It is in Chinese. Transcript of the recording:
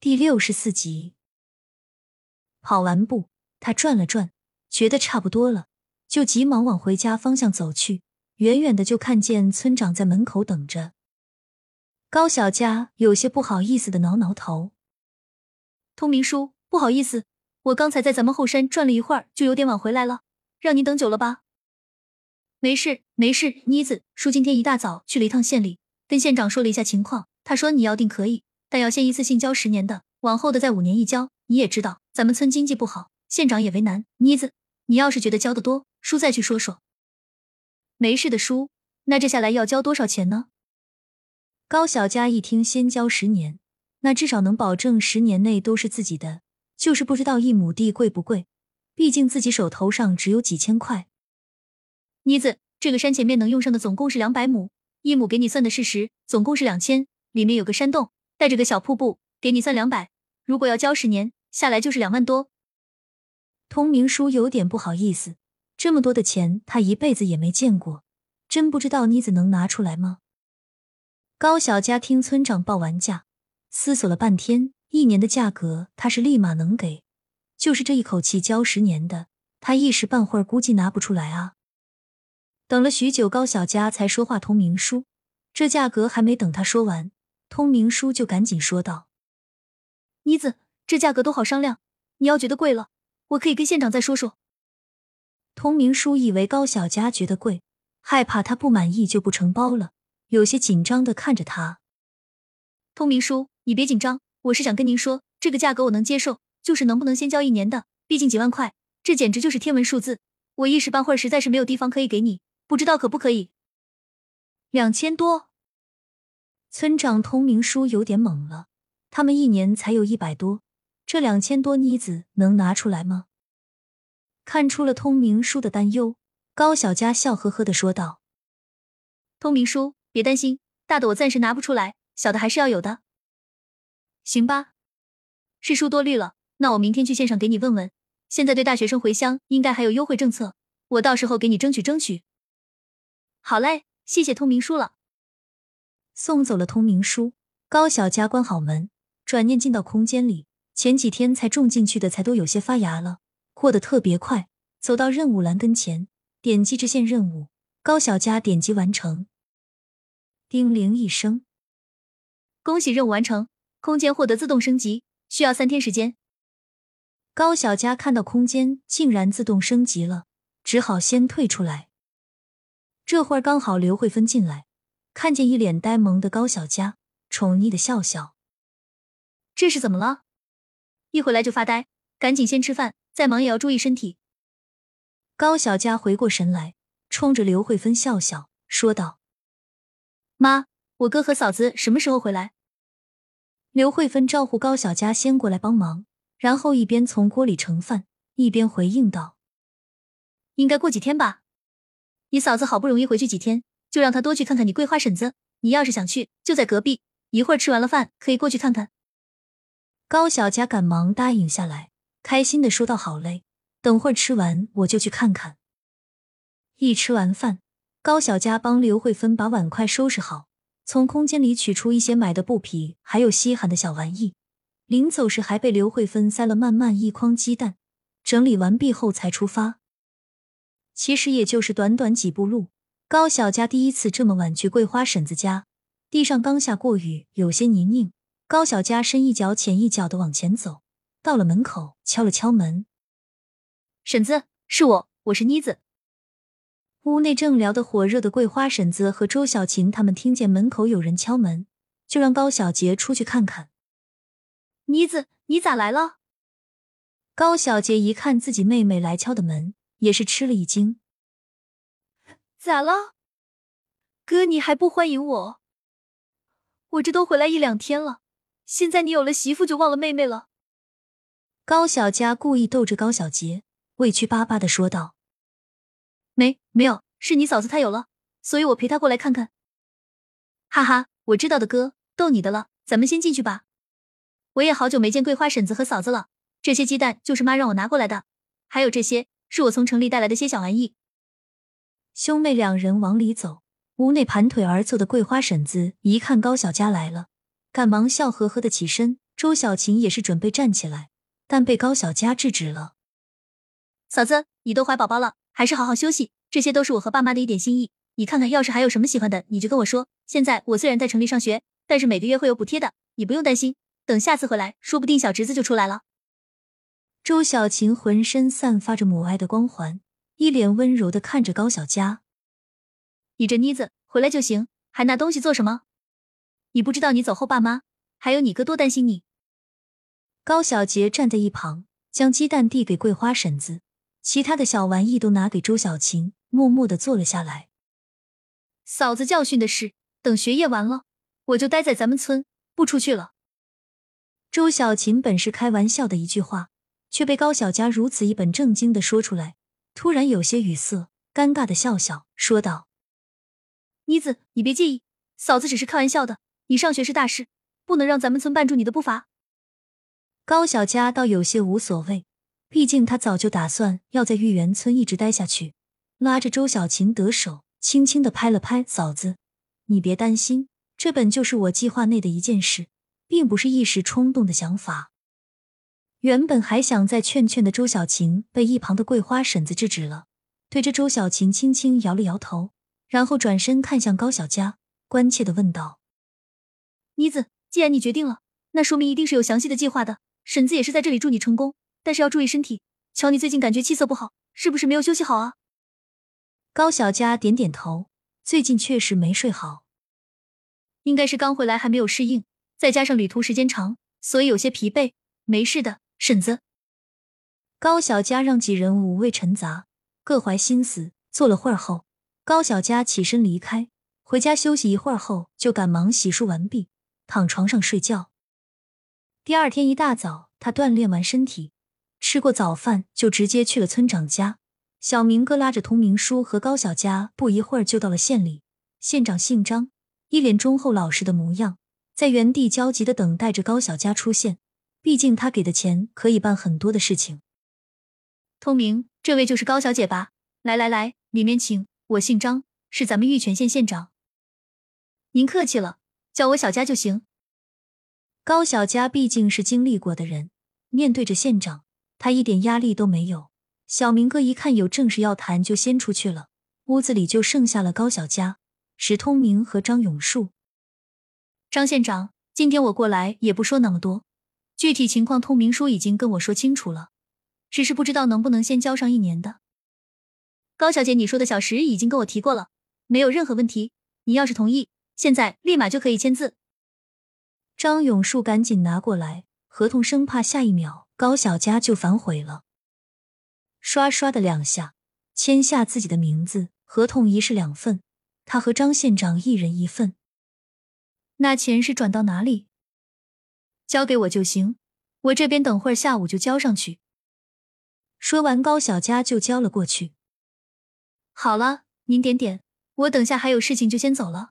第六十四集，跑完步，他转了转，觉得差不多了，就急忙往回家方向走去。远远的就看见村长在门口等着。高小佳有些不好意思的挠挠头：“通明叔，不好意思，我刚才在咱们后山转了一会儿，就有点晚回来了，让您等久了吧？”“没事，没事。”妮子叔今天一大早去了一趟县里，跟县长说了一下情况，他说你要定可以。但要先一次性交十年的，往后的再五年一交。你也知道，咱们村经济不好，县长也为难。妮子，你要是觉得交的多，叔再去说说。没事的，叔。那这下来要交多少钱呢？高小佳一听，先交十年，那至少能保证十年内都是自己的。就是不知道一亩地贵不贵，毕竟自己手头上只有几千块。妮子，这个山前面能用上的总共是两百亩，一亩给你算的是十，总共是两千，里面有个山洞。带着个小瀑布，给你算两百。如果要交十年下来，就是两万多。通明叔有点不好意思，这么多的钱他一辈子也没见过，真不知道妮子能拿出来吗？高小佳听村长报完价，思索了半天，一年的价格他是立马能给，就是这一口气交十年的，他一时半会儿估计拿不出来啊。等了许久，高小佳才说话。通明叔，这价格还没等他说完。通明叔就赶紧说道：“妮子，这价格都好商量，你要觉得贵了，我可以跟县长再说说。”通明叔以为高小佳觉得贵，害怕他不满意就不承包了，有些紧张的看着他。通明叔，你别紧张，我是想跟您说，这个价格我能接受，就是能不能先交一年的？毕竟几万块，这简直就是天文数字，我一时半会儿实在是没有地方可以给你，不知道可不可以？两千多。村长通明叔有点懵了，他们一年才有一百多，这两千多妮子能拿出来吗？看出了通明叔的担忧，高小佳笑呵呵的说道：“通明叔，别担心，大的我暂时拿不出来，小的还是要有的。行吧，是叔多虑了，那我明天去县上给你问问，现在对大学生回乡应该还有优惠政策，我到时候给你争取争取。好嘞，谢谢通明叔了。”送走了通明书，高小佳关好门，转念进到空间里。前几天才种进去的菜都有些发芽了，过得特别快。走到任务栏跟前，点击支线任务。高小佳点击完成。叮铃一声，恭喜任务完成，空间获得自动升级，需要三天时间。高小佳看到空间竟然自动升级了，只好先退出来。这会儿刚好刘慧芬进来。看见一脸呆萌的高小佳，宠溺的笑笑。这是怎么了？一回来就发呆，赶紧先吃饭，再忙也要注意身体。高小佳回过神来，冲着刘慧芬笑笑，说道：“妈，我哥和嫂子什么时候回来？”刘慧芬招呼高小佳先过来帮忙，然后一边从锅里盛饭，一边回应道：“应该过几天吧。你嫂子好不容易回去几天。”就让他多去看看你桂花婶子。你要是想去，就在隔壁。一会儿吃完了饭，可以过去看看。高小佳赶忙答应下来，开心的说道：“好嘞，等会儿吃完我就去看看。”一吃完饭，高小佳帮刘慧芬把碗筷收拾好，从空间里取出一些买的布匹，还有稀罕的小玩意。临走时还被刘慧芬塞了满满一筐鸡蛋。整理完毕后才出发。其实也就是短短几步路。高小佳第一次这么晚去桂花婶子家，地上刚下过雨，有些泥泞。高小佳深一脚浅一脚的往前走，到了门口，敲了敲门：“婶子，是我，我是妮子。”屋内正聊得火热的桂花婶子和周小琴他们听见门口有人敲门，就让高小杰出去看看。妮子，你咋来了？高小杰一看自己妹妹来敲的门，也是吃了一惊。咋了，哥？你还不欢迎我？我这都回来一两天了，现在你有了媳妇就忘了妹妹了？高小佳故意逗着高小杰，委屈巴巴的说道：“没没有，是你嫂子她有了，所以我陪她过来看看。”哈哈，我知道的，哥，逗你的了。咱们先进去吧。我也好久没见桂花婶子和嫂子了。这些鸡蛋就是妈让我拿过来的，还有这些是我从城里带来的些小玩意。兄妹两人往里走，屋内盘腿而坐的桂花婶子一看高小佳来了，赶忙笑呵呵的起身，周小琴也是准备站起来，但被高小佳制止了。嫂子，你都怀宝宝了，还是好好休息。这些都是我和爸妈的一点心意。你看看，要是还有什么喜欢的，你就跟我说。现在我虽然在城里上学，但是每个月会有补贴的，你不用担心。等下次回来，说不定小侄子就出来了。周小琴浑身散发着母爱的光环，一脸温柔的看着高小佳：“你这妮子，回来就行，还拿东西做什么？你不知道你走后，爸妈还有你哥多担心你。”高小杰站在一旁，将鸡蛋递给桂花婶子。其他的小玩意都拿给周小琴，默默的坐了下来。嫂子教训的是，等学业完了，我就待在咱们村，不出去了。周小琴本是开玩笑的一句话，却被高小佳如此一本正经的说出来，突然有些语塞，尴尬的笑笑说道：“妮子，你别介意，嫂子只是开玩笑的。你上学是大事，不能让咱们村绊住你的步伐。”高小佳倒有些无所谓。毕竟他早就打算要在玉园村一直待下去，拉着周小琴的手，轻轻的拍了拍嫂子：“你别担心，这本就是我计划内的一件事，并不是一时冲动的想法。”原本还想再劝劝的周小琴，被一旁的桂花婶子制止了，对着周小琴轻轻摇了摇头，然后转身看向高小佳，关切的问道：“妮子，既然你决定了，那说明一定是有详细的计划的。婶子也是在这里祝你成功。”但是要注意身体，瞧你最近感觉气色不好，是不是没有休息好啊？高小佳点点头，最近确实没睡好，应该是刚回来还没有适应，再加上旅途时间长，所以有些疲惫。没事的，婶子。高小佳让几人五味陈杂，各怀心思，坐了会儿后，高小佳起身离开，回家休息一会儿后，就赶忙洗漱完毕，躺床上睡觉。第二天一大早，他锻炼完身体。吃过早饭，就直接去了村长家。小明哥拉着通明叔和高小佳，不一会儿就到了县里。县长姓张，一脸忠厚老实的模样，在原地焦急的等待着高小佳出现。毕竟他给的钱可以办很多的事情。通明，这位就是高小姐吧？来来来，里面请。我姓张，是咱们玉泉县县长。您客气了，叫我小佳就行。高小佳毕竟是经历过的人，面对着县长。她一点压力都没有。小明哥一看有正事要谈，就先出去了。屋子里就剩下了高小佳、石通明和张永树。张县长，今天我过来也不说那么多，具体情况通明叔已经跟我说清楚了，只是不知道能不能先交上一年的。高小姐，你说的小石已经跟我提过了，没有任何问题。你要是同意，现在立马就可以签字。张永树赶紧拿过来合同，生怕下一秒。高小佳就反悔了，刷刷的两下签下自己的名字，合同一式两份，他和张县长一人一份。那钱是转到哪里？交给我就行，我这边等会儿下午就交上去。说完，高小佳就交了过去。好了，您点点，我等下还有事情就先走了。